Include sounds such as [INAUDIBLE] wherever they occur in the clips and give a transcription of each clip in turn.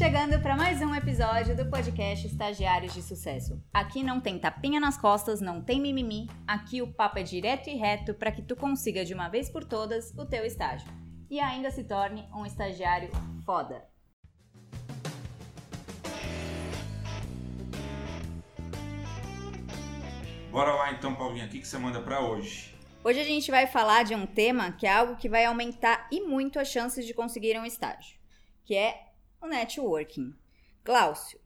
Chegando para mais um episódio do podcast Estagiários de Sucesso. Aqui não tem tapinha nas costas, não tem mimimi. Aqui o papo é direto e reto para que tu consiga de uma vez por todas o teu estágio e ainda se torne um estagiário foda. Bora lá então, Paulinha, o que, que você manda para hoje? Hoje a gente vai falar de um tema que é algo que vai aumentar e muito as chances de conseguir um estágio, que é o networking. Glaucio,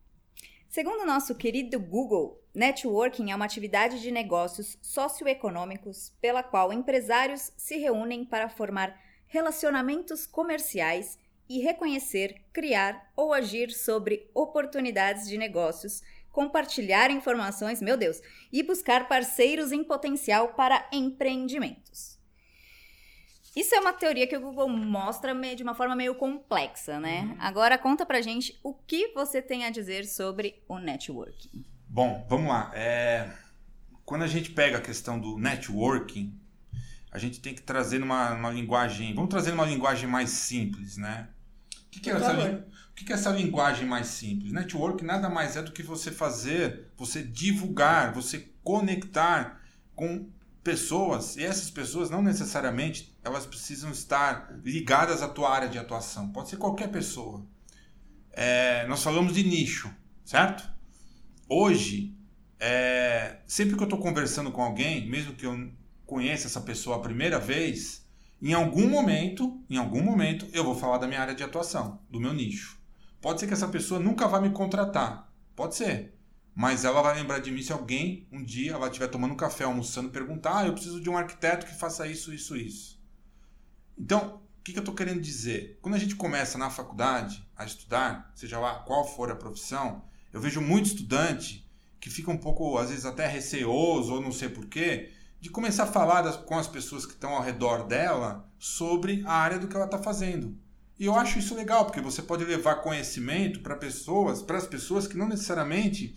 segundo nosso querido Google, networking é uma atividade de negócios socioeconômicos pela qual empresários se reúnem para formar relacionamentos comerciais e reconhecer, criar ou agir sobre oportunidades de negócios, compartilhar informações, meu Deus, e buscar parceiros em potencial para empreendimentos. Isso é uma teoria que o Google mostra de uma forma meio complexa, né? Uhum. Agora conta pra gente o que você tem a dizer sobre o networking. Bom, vamos lá. É... Quando a gente pega a questão do networking, a gente tem que trazer uma, uma linguagem. Vamos trazer uma linguagem mais simples, né? O que, que é essa, o que, que é essa linguagem mais simples? Network nada mais é do que você fazer, você divulgar, você conectar com pessoas, e essas pessoas não necessariamente elas precisam estar ligadas à tua área de atuação. Pode ser qualquer pessoa. É, nós falamos de nicho, certo? Hoje, é, sempre que eu estou conversando com alguém, mesmo que eu conheça essa pessoa a primeira vez, em algum momento, em algum momento, eu vou falar da minha área de atuação, do meu nicho. Pode ser que essa pessoa nunca vá me contratar, pode ser. Mas ela vai lembrar de mim se alguém, um dia, ela estiver tomando um café, almoçando, perguntar: ah, eu preciso de um arquiteto que faça isso, isso, isso. Então, o que, que eu estou querendo dizer? Quando a gente começa na faculdade a estudar, seja lá qual for a profissão, eu vejo muito estudante que fica um pouco, às vezes, até receoso ou não sei porquê, de começar a falar das, com as pessoas que estão ao redor dela sobre a área do que ela está fazendo. E eu acho isso legal, porque você pode levar conhecimento para pessoas, para as pessoas que não necessariamente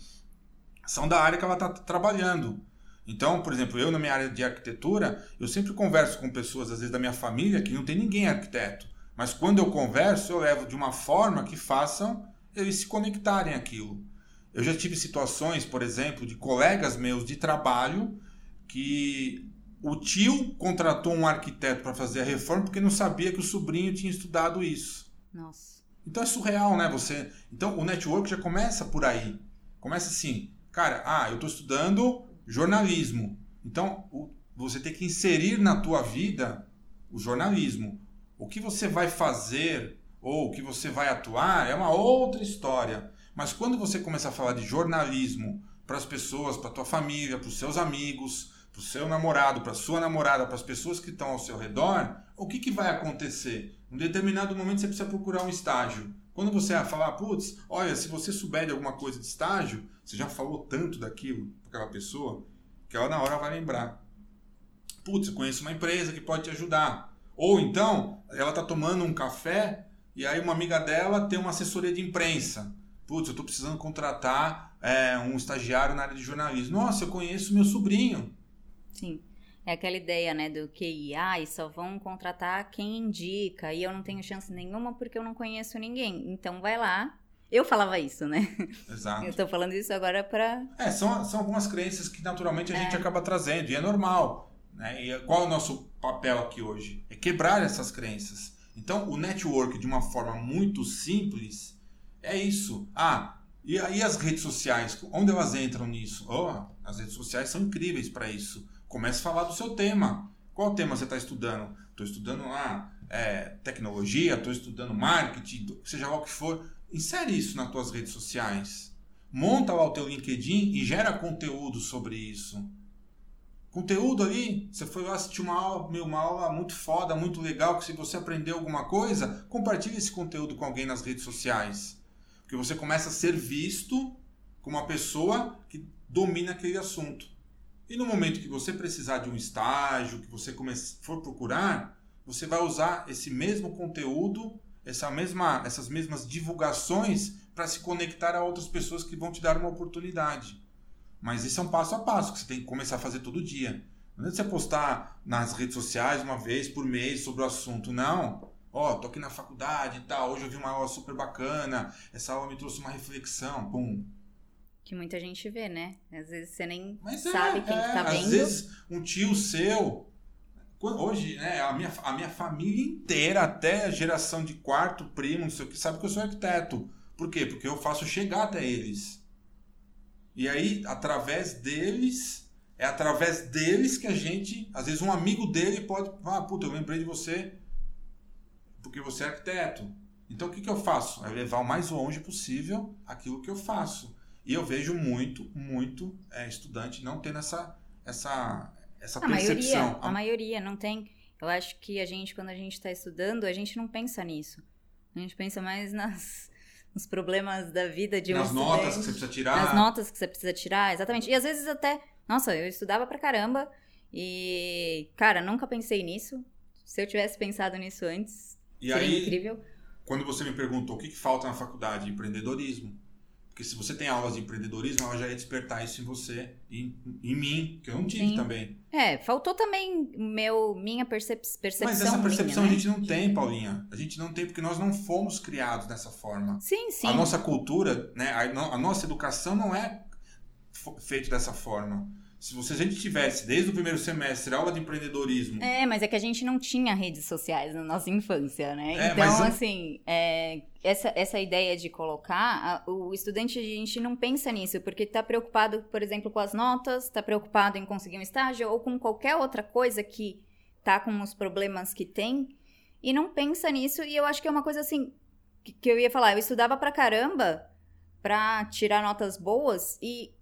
são da área que ela está trabalhando. Então, por exemplo, eu na minha área de arquitetura, eu sempre converso com pessoas, às vezes da minha família, que não tem ninguém arquiteto. Mas quando eu converso, eu levo de uma forma que façam eles se conectarem àquilo. Eu já tive situações, por exemplo, de colegas meus de trabalho que o tio contratou um arquiteto para fazer a reforma porque não sabia que o sobrinho tinha estudado isso. Nossa. Então é surreal, né? Você, então o network já começa por aí. Começa assim, Cara, ah, eu estou estudando jornalismo. Então, o, você tem que inserir na tua vida o jornalismo. O que você vai fazer ou o que você vai atuar é uma outra história. Mas quando você começa a falar de jornalismo para as pessoas, para tua família, para os seus amigos, para o seu namorado, para a sua namorada, para as pessoas que estão ao seu redor, o que, que vai acontecer? Em um determinado momento você precisa procurar um estágio. Quando você falar, putz, olha, se você souber de alguma coisa de estágio, você já falou tanto daquilo para aquela pessoa, que ela na hora vai lembrar. Putz, eu conheço uma empresa que pode te ajudar. Ou então, ela está tomando um café e aí uma amiga dela tem uma assessoria de imprensa. Putz, eu estou precisando contratar é, um estagiário na área de jornalismo. Nossa, eu conheço meu sobrinho. Sim. É aquela ideia, né, do QI, ah, e só vão contratar quem indica, e eu não tenho chance nenhuma porque eu não conheço ninguém. Então vai lá. Eu falava isso, né? [LAUGHS] Exato. Eu tô falando isso agora para É, são, são algumas crenças que naturalmente a é. gente acaba trazendo, e é normal. Né? E qual é o nosso papel aqui hoje? É quebrar essas crenças. Então, o network, de uma forma muito simples, é isso. Ah, e aí as redes sociais, onde elas entram nisso? Oh, as redes sociais são incríveis para isso comece a falar do seu tema. Qual tema você está estudando? Estou estudando lá é, tecnologia, estou estudando marketing, seja lá o que for. Insere isso nas tuas redes sociais. Monta lá o teu LinkedIn e gera conteúdo sobre isso. Conteúdo ali, você foi lá assistir uma aula, uma aula muito foda, muito legal, que se você aprendeu alguma coisa, compartilhe esse conteúdo com alguém nas redes sociais. Porque você começa a ser visto como uma pessoa que domina aquele assunto. E no momento que você precisar de um estágio, que você for procurar, você vai usar esse mesmo conteúdo, essa mesma, essas mesmas divulgações para se conectar a outras pessoas que vão te dar uma oportunidade. Mas isso é um passo a passo que você tem que começar a fazer todo dia. Não é você postar nas redes sociais uma vez por mês sobre o assunto, não. Ó, oh, tô aqui na faculdade e tal, hoje eu vi uma aula super bacana, essa aula me trouxe uma reflexão, pum. Que muita gente vê, né? Às vezes você nem Mas é, sabe é, quem é, que tá vendo. Às vezes um tio seu, hoje, né, a minha, a minha família inteira, até a geração de quarto, primo, não sei o que, sabe que eu sou arquiteto. Por quê? Porque eu faço chegar até eles. E aí, através deles, é através deles que a gente, às vezes um amigo dele pode, ah, puta, eu lembrei de você porque você é arquiteto. Então o que, que eu faço? É levar o mais longe possível aquilo que eu faço. E eu vejo muito, muito é, estudante não tendo essa, essa, essa a percepção. Maioria, a maioria não tem. Eu acho que a gente, quando a gente está estudando, a gente não pensa nisso. A gente pensa mais nas, nos problemas da vida de um Nas estudante, notas que você precisa tirar. Nas notas que você precisa tirar, exatamente. E às vezes até nossa, eu estudava pra caramba e, cara, nunca pensei nisso. Se eu tivesse pensado nisso antes, e seria aí, incrível. Quando você me perguntou o que, que falta na faculdade, empreendedorismo. Porque se você tem aulas de empreendedorismo, ela já ia despertar isso em você e em mim, que eu não tive Sim. também. É, faltou também meu, minha percep percepção. Mas essa percepção minha, né? a gente não tem, Paulinha. A gente não tem porque nós não fomos criados dessa forma. Sim, sim. A nossa cultura, né, a, a nossa educação não é feito dessa forma. Se você, a gente tivesse, desde o primeiro semestre, aula de empreendedorismo. É, mas é que a gente não tinha redes sociais na nossa infância, né? É, então, assim, é, essa, essa ideia de colocar, a, o estudante, a gente não pensa nisso, porque está preocupado, por exemplo, com as notas, está preocupado em conseguir um estágio ou com qualquer outra coisa que tá com os problemas que tem, e não pensa nisso. E eu acho que é uma coisa assim, que, que eu ia falar, eu estudava pra caramba pra tirar notas boas e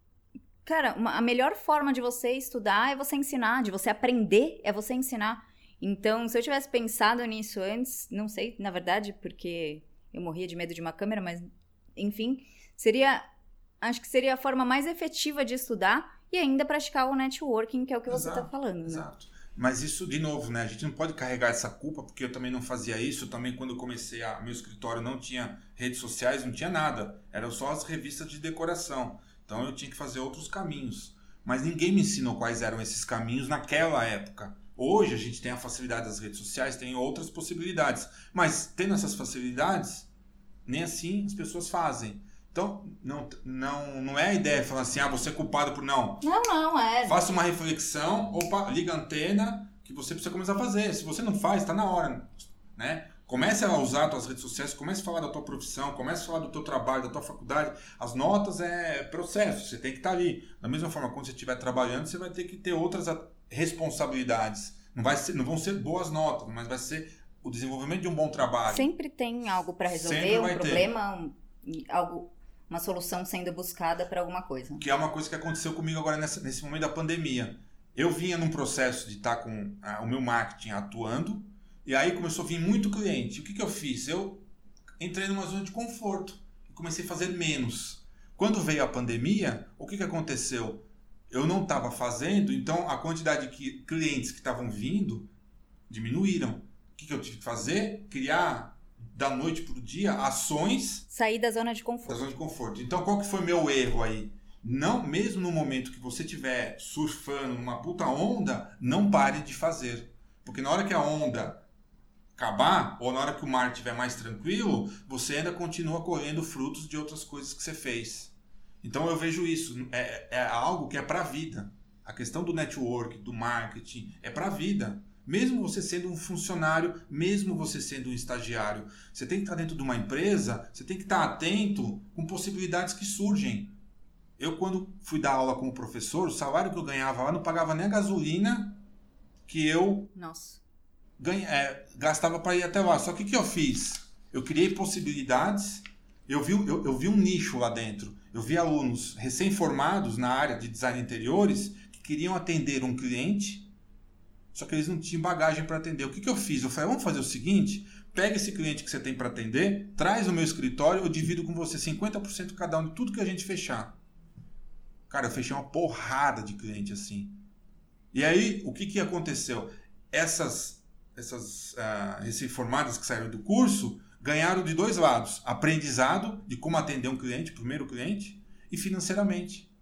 Cara, uma, a melhor forma de você estudar é você ensinar, de você aprender é você ensinar. Então, se eu tivesse pensado nisso antes, não sei, na verdade, porque eu morria de medo de uma câmera, mas enfim, seria acho que seria a forma mais efetiva de estudar e ainda praticar o networking, que é o que você está falando, né? Exato. Mas isso, de novo, né? A gente não pode carregar essa culpa, porque eu também não fazia isso. também, quando eu comecei a meu escritório, não tinha redes sociais, não tinha nada. Eram só as revistas de decoração. Então eu tinha que fazer outros caminhos. Mas ninguém me ensinou quais eram esses caminhos naquela época. Hoje a gente tem a facilidade das redes sociais, tem outras possibilidades. Mas tendo essas facilidades, nem assim as pessoas fazem. Então, não, não, não é a ideia falar assim, ah, você é culpado por não. Não, não, é. Faça uma reflexão, opa, liga a antena, que você precisa começar a fazer. Se você não faz, está na hora. Né? Comece a usar suas redes sociais, comece a falar da tua profissão, comece a falar do teu trabalho, da tua faculdade. As notas é processo, você tem que estar ali. Da mesma forma, quando você estiver trabalhando, você vai ter que ter outras responsabilidades. Não, vai ser, não vão ser boas notas, mas vai ser o desenvolvimento de um bom trabalho. Sempre tem algo para resolver, um problema, um, algo, uma solução sendo buscada para alguma coisa. Que é uma coisa que aconteceu comigo agora nessa, nesse momento da pandemia. Eu vinha num processo de estar com ah, o meu marketing atuando, e aí começou a vir muito cliente. O que, que eu fiz? Eu entrei numa zona de conforto e comecei a fazer menos. Quando veio a pandemia, o que, que aconteceu? Eu não estava fazendo, então a quantidade de clientes que estavam vindo diminuíram. O que, que eu tive que fazer? Criar da noite para o dia ações. Sair da zona de conforto. Da zona de conforto. Então qual que foi meu erro aí? Não, mesmo no momento que você estiver surfando numa puta onda, não pare de fazer. Porque na hora que a onda acabar, ou na hora que o mar estiver mais tranquilo, você ainda continua colhendo frutos de outras coisas que você fez. Então eu vejo isso, é, é algo que é para a vida. A questão do network, do marketing, é para a vida. Mesmo você sendo um funcionário, mesmo você sendo um estagiário, você tem que estar dentro de uma empresa, você tem que estar atento com possibilidades que surgem. Eu, quando fui dar aula como professor, o salário que eu ganhava lá não pagava nem a gasolina que eu Nossa ganha, é, gastava para ir até lá. Só que o que eu fiz? Eu criei possibilidades, eu vi, eu, eu vi um nicho lá dentro. Eu vi alunos recém-formados na área de design interiores que queriam atender um cliente, só que eles não tinham bagagem para atender. O que, que eu fiz? Eu falei, vamos fazer o seguinte, pega esse cliente que você tem para atender, traz no meu escritório, eu divido com você 50% cada um de tudo que a gente fechar. Cara, eu fechei uma porrada de cliente assim. E aí, o que, que aconteceu? Essas essas uh, recém-formadas que saíram do curso ganharam de dois lados: aprendizado de como atender um cliente, primeiro cliente, e financeiramente.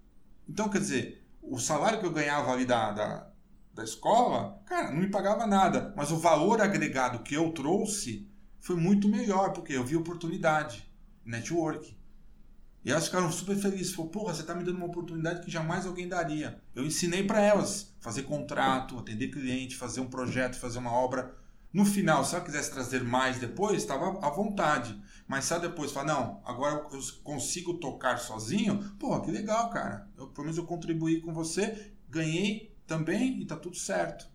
Então, quer dizer, o salário que eu ganhava ali da, da, da escola, cara, não me pagava nada, mas o valor agregado que eu trouxe foi muito melhor, porque eu vi oportunidade, network. E elas ficaram super felizes. Falou, porra, você está me dando uma oportunidade que jamais alguém daria. Eu ensinei para elas fazer contrato, atender cliente, fazer um projeto, fazer uma obra. No final, se ela quisesse trazer mais depois, estava à vontade. Mas ela depois falar, não, agora eu consigo tocar sozinho, pô, que legal, cara. Eu, pelo menos eu contribuí com você, ganhei também e tá tudo certo.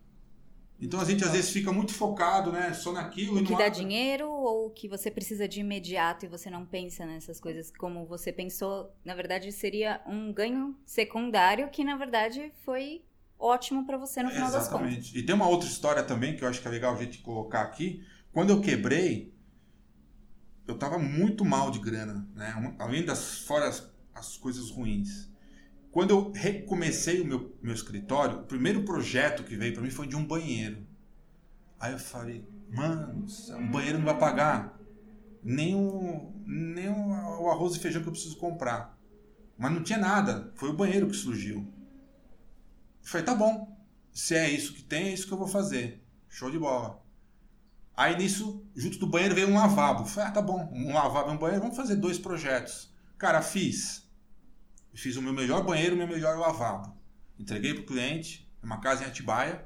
Então a gente às vezes fica muito focado, né, só naquilo. O que dá dinheiro ou que você precisa de imediato e você não pensa nessas coisas como você pensou. Na verdade, seria um ganho secundário que na verdade foi ótimo para você no final Exatamente. das contas. E tem uma outra história também que eu acho que é legal a gente colocar aqui. Quando eu quebrei, eu tava muito mal de grana, né? Além das fora as, as coisas ruins. Quando eu recomecei o meu, meu escritório, o primeiro projeto que veio para mim foi de um banheiro. Aí eu falei, mano, um banheiro não vai pagar nem o, nem o, arroz e feijão que eu preciso comprar. Mas não tinha nada, foi o banheiro que surgiu. Eu falei, tá bom, se é isso que tem, é isso que eu vou fazer. Show de bola. Aí nisso, junto do banheiro veio um lavabo. Falei, ah, tá bom, um lavabo e um banheiro, vamos fazer dois projetos. Cara, fiz. Fiz o meu melhor banheiro, o meu melhor lavabo. Entreguei para o cliente, uma casa em Atibaia.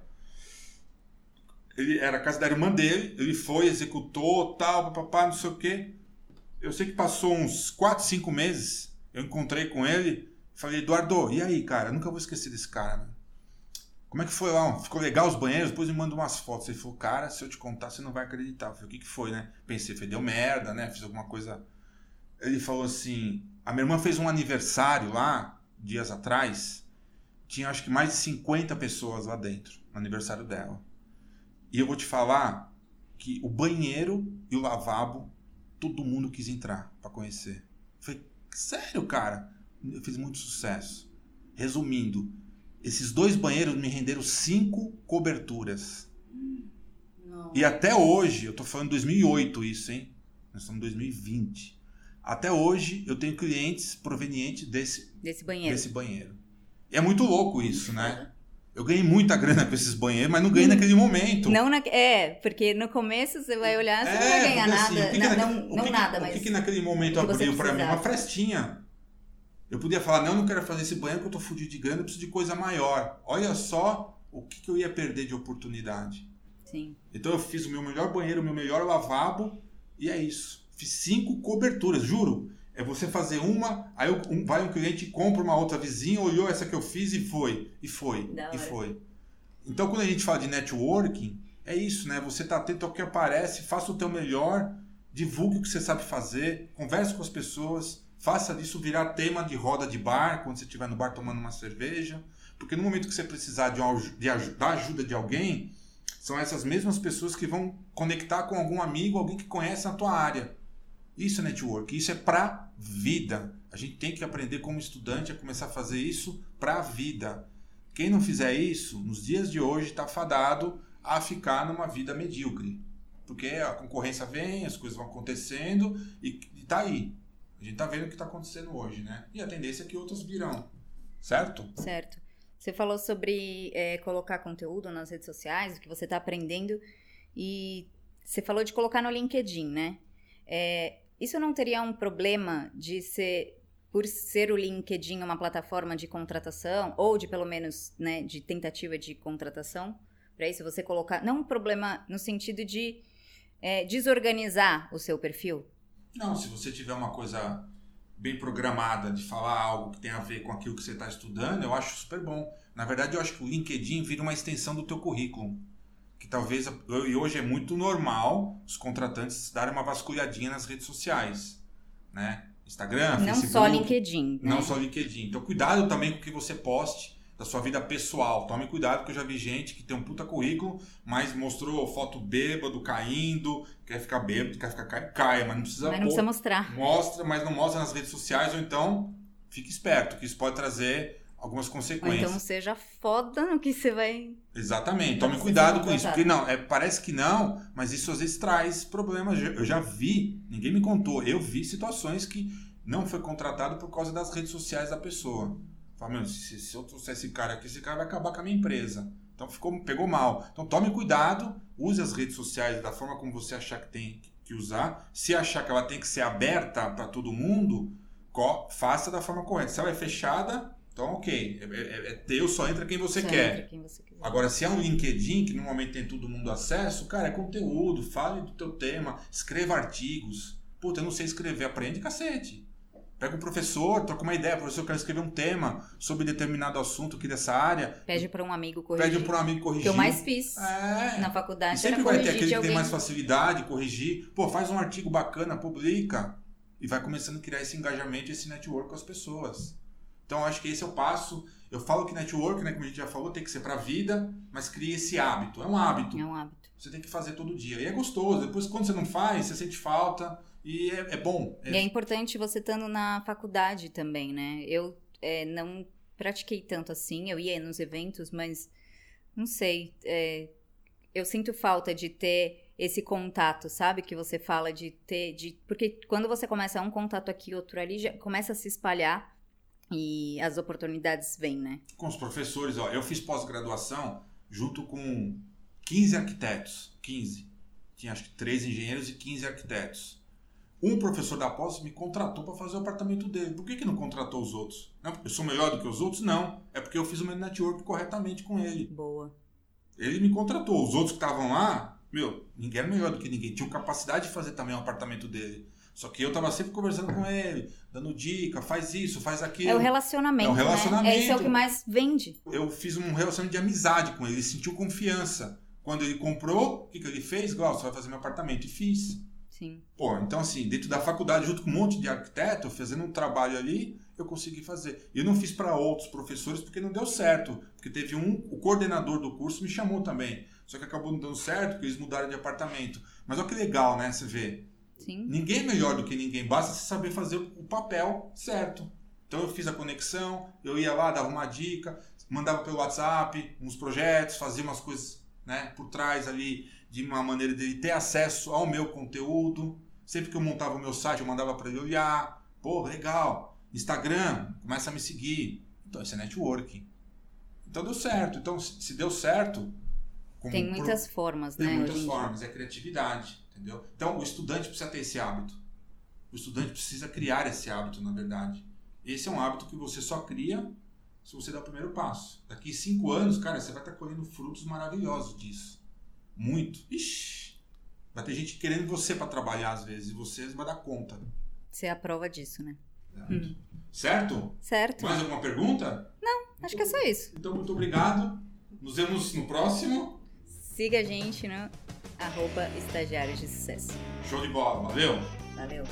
Ele era a casa da irmã dele, ele foi, executou, tal, papapá, não sei o quê. Eu sei que passou uns 4, 5 meses, eu encontrei com ele, falei, Eduardo, e aí, cara? Eu nunca vou esquecer desse cara, né? Como é que foi lá? Ficou legal os banheiros? Depois me mandou umas fotos. Ele falou, cara, se eu te contar, você não vai acreditar. Eu falei, o que, que foi, né? Pensei, foi, deu merda, né? Fiz alguma coisa. Ele falou assim: a minha irmã fez um aniversário lá, dias atrás. Tinha acho que mais de 50 pessoas lá dentro, no aniversário dela. E eu vou te falar que o banheiro e o lavabo, todo mundo quis entrar para conhecer. Eu falei, sério, cara? Eu fiz muito sucesso. Resumindo, esses dois banheiros me renderam cinco coberturas. Não. E até hoje, eu tô falando 2008 isso, hein? Nós estamos em 2020. Até hoje eu tenho clientes provenientes desse, desse banheiro. Desse banheiro. E é muito louco isso, né? Eu ganhei muita grana com esses banheiros, mas não ganhei naquele momento. Não na, é, porque no começo você vai olhar, você é, não vai ganhar assim, nada. Que que não, não, não nada, mas. O que, que naquele momento abriu para mim? Uma frestinha. Eu podia falar, não, eu não quero fazer esse banheiro porque eu tô fudido de grana, eu preciso de coisa maior. Olha só o que, que eu ia perder de oportunidade. Sim. Então eu fiz o meu melhor banheiro, o meu melhor lavabo, e é isso. Cinco coberturas, juro. É você fazer uma, aí um, vai um cliente compra uma outra vizinha, olhou essa que eu fiz e foi. E foi. e foi. Então quando a gente fala de networking, é isso, né? Você tá atento ao que aparece, faça o teu melhor, divulgue o que você sabe fazer, converse com as pessoas, faça disso virar tema de roda de bar, quando você estiver no bar tomando uma cerveja. Porque no momento que você precisar de, de, da ajuda de alguém, são essas mesmas pessoas que vão conectar com algum amigo, alguém que conhece a tua área. Isso é network, isso é para vida. A gente tem que aprender como estudante a começar a fazer isso para a vida. Quem não fizer isso, nos dias de hoje está fadado a ficar numa vida medíocre. Porque a concorrência vem, as coisas vão acontecendo e, está aí. A gente está vendo o que está acontecendo hoje, né? E a tendência é que outros virão. Certo? Certo. Você falou sobre é, colocar conteúdo nas redes sociais, o que você está aprendendo. E você falou de colocar no LinkedIn, né? É, isso não teria um problema de ser, por ser o LinkedIn uma plataforma de contratação, ou de pelo menos, né, de tentativa de contratação? Para isso você colocar. Não um problema no sentido de é, desorganizar o seu perfil? Não, se você tiver uma coisa bem programada de falar algo que tem a ver com aquilo que você está estudando, eu acho super bom. Na verdade, eu acho que o LinkedIn vira uma extensão do teu currículo que talvez e hoje é muito normal os contratantes darem uma vasculhadinha nas redes sociais, né? Instagram, não Facebook, só LinkedIn, né? não só LinkedIn. Então cuidado também com o que você poste da sua vida pessoal. Tome cuidado porque eu já vi gente que tem um puta currículo, mas mostrou foto bêbado, caindo, quer ficar bêbado, quer ficar caia, caia mas não precisa Mas não precisa mostrar. Mostra, mas não mostra nas redes sociais ou então fique esperto, que isso pode trazer algumas consequências. Ou então seja foda no que você vai. Exatamente. Tome cuidado com isso. Porque não, é, parece que não, mas isso às vezes traz problemas. Eu já vi, ninguém me contou, eu vi situações que não foi contratado por causa das redes sociais da pessoa. Fala, meu, se, se eu trouxer esse cara aqui, esse cara vai acabar com a minha empresa. Então ficou, pegou mal. Então tome cuidado, use as redes sociais da forma como você achar que tem que usar. Se achar que ela tem que ser aberta para todo mundo, faça da forma correta. Se ela é fechada, então ok. É, é, é teu, só entra quem você Só quer. quem você. Agora, se é um LinkedIn, que normalmente tem todo mundo acesso, cara, é conteúdo, fale do teu tema, escreva artigos. Puta, eu não sei escrever, aprende cacete. Pega um professor, troca uma ideia, professor, eu quero escrever um tema sobre determinado assunto aqui dessa área. Pede para um amigo corrigir. Pede para um amigo corrigir. que eu mais fiz É. na faculdade E sempre vai ter aquele que tem mais facilidade, corrigir. Pô, faz um artigo bacana, publica. E vai começando a criar esse engajamento, esse network com as pessoas. Então, acho que esse é o passo. Eu falo que network, né, como a gente já falou, tem que ser pra vida, mas cria esse hábito. É um hábito. É um hábito. Você tem que fazer todo dia. E é gostoso. Depois, quando você não faz, você sente falta. E é, é bom. É- E é importante você estando na faculdade também, né? Eu é, não pratiquei tanto assim, eu ia nos eventos, mas não sei. é, eu sinto falta de ter esse contato, sabe? Que você fala de ter. De, porque quando você começa um contato aqui, outro ali, já começa a se espalhar e as oportunidades vêm, né? com os professores, ó, eu fiz pós-graduação junto com 15 arquitetos, 15. Tinha acho que 3 engenheiros e 15 arquitetos. Um professor da pós me contratou para fazer o apartamento dele. Por que, que não contratou os outros? Não, porque eu sou melhor do que os outros? Não. É porque eu fiz o meu network corretamente com ele. Boa. Ele me contratou. Os outros que estavam lá, meu, ninguém era melhor do que ninguém. Tinham capacidade de fazer também o apartamento dele. Só que eu tava sempre conversando com ele, dando dica, faz isso, faz aquilo. É o relacionamento. É o relacionamento. Né? Esse é o que mais vende. eu fiz um relacionamento de amizade com ele, ele sentiu confiança. Quando ele comprou, o que, que ele fez? Glaucio, você vai fazer meu apartamento. E fiz. Sim. Pô, então assim, dentro da faculdade, junto com um monte de arquiteto, fazendo um trabalho ali, eu consegui fazer. E eu não fiz para outros professores porque não deu certo. Porque teve um, o coordenador do curso me chamou também. Só que acabou não dando certo porque eles mudaram de apartamento. Mas olha que legal, né? Você vê. Sim. Ninguém é melhor do que ninguém, basta você saber fazer o papel certo. Então eu fiz a conexão, eu ia lá, dava uma dica, mandava pelo WhatsApp uns projetos, fazia umas coisas né, por trás ali, de uma maneira dele ter acesso ao meu conteúdo. Sempre que eu montava o meu site, eu mandava para ele olhar. Pô, legal. Instagram, começa a me seguir. Então isso é networking. Então deu certo. Então se deu certo. Tem pro- muitas formas, tem né? muitas hoje em dia. formas, é criatividade, entendeu? Então, o estudante precisa ter esse hábito. O estudante precisa criar esse hábito, na verdade. Esse é um hábito que você só cria se você der o primeiro passo. Daqui cinco anos, cara, você vai estar colhendo frutos maravilhosos disso. Muito. Ixi! Vai ter gente querendo você para trabalhar às vezes, e você vai dar conta. Você é a prova disso, né? Hum. Certo? Certo. Mais alguma pergunta? Acho que é só isso. Então, muito obrigado. Nos vemos no próximo. Siga a gente no arroba estagiários de sucesso. Show de bola. Valeu! Valeu.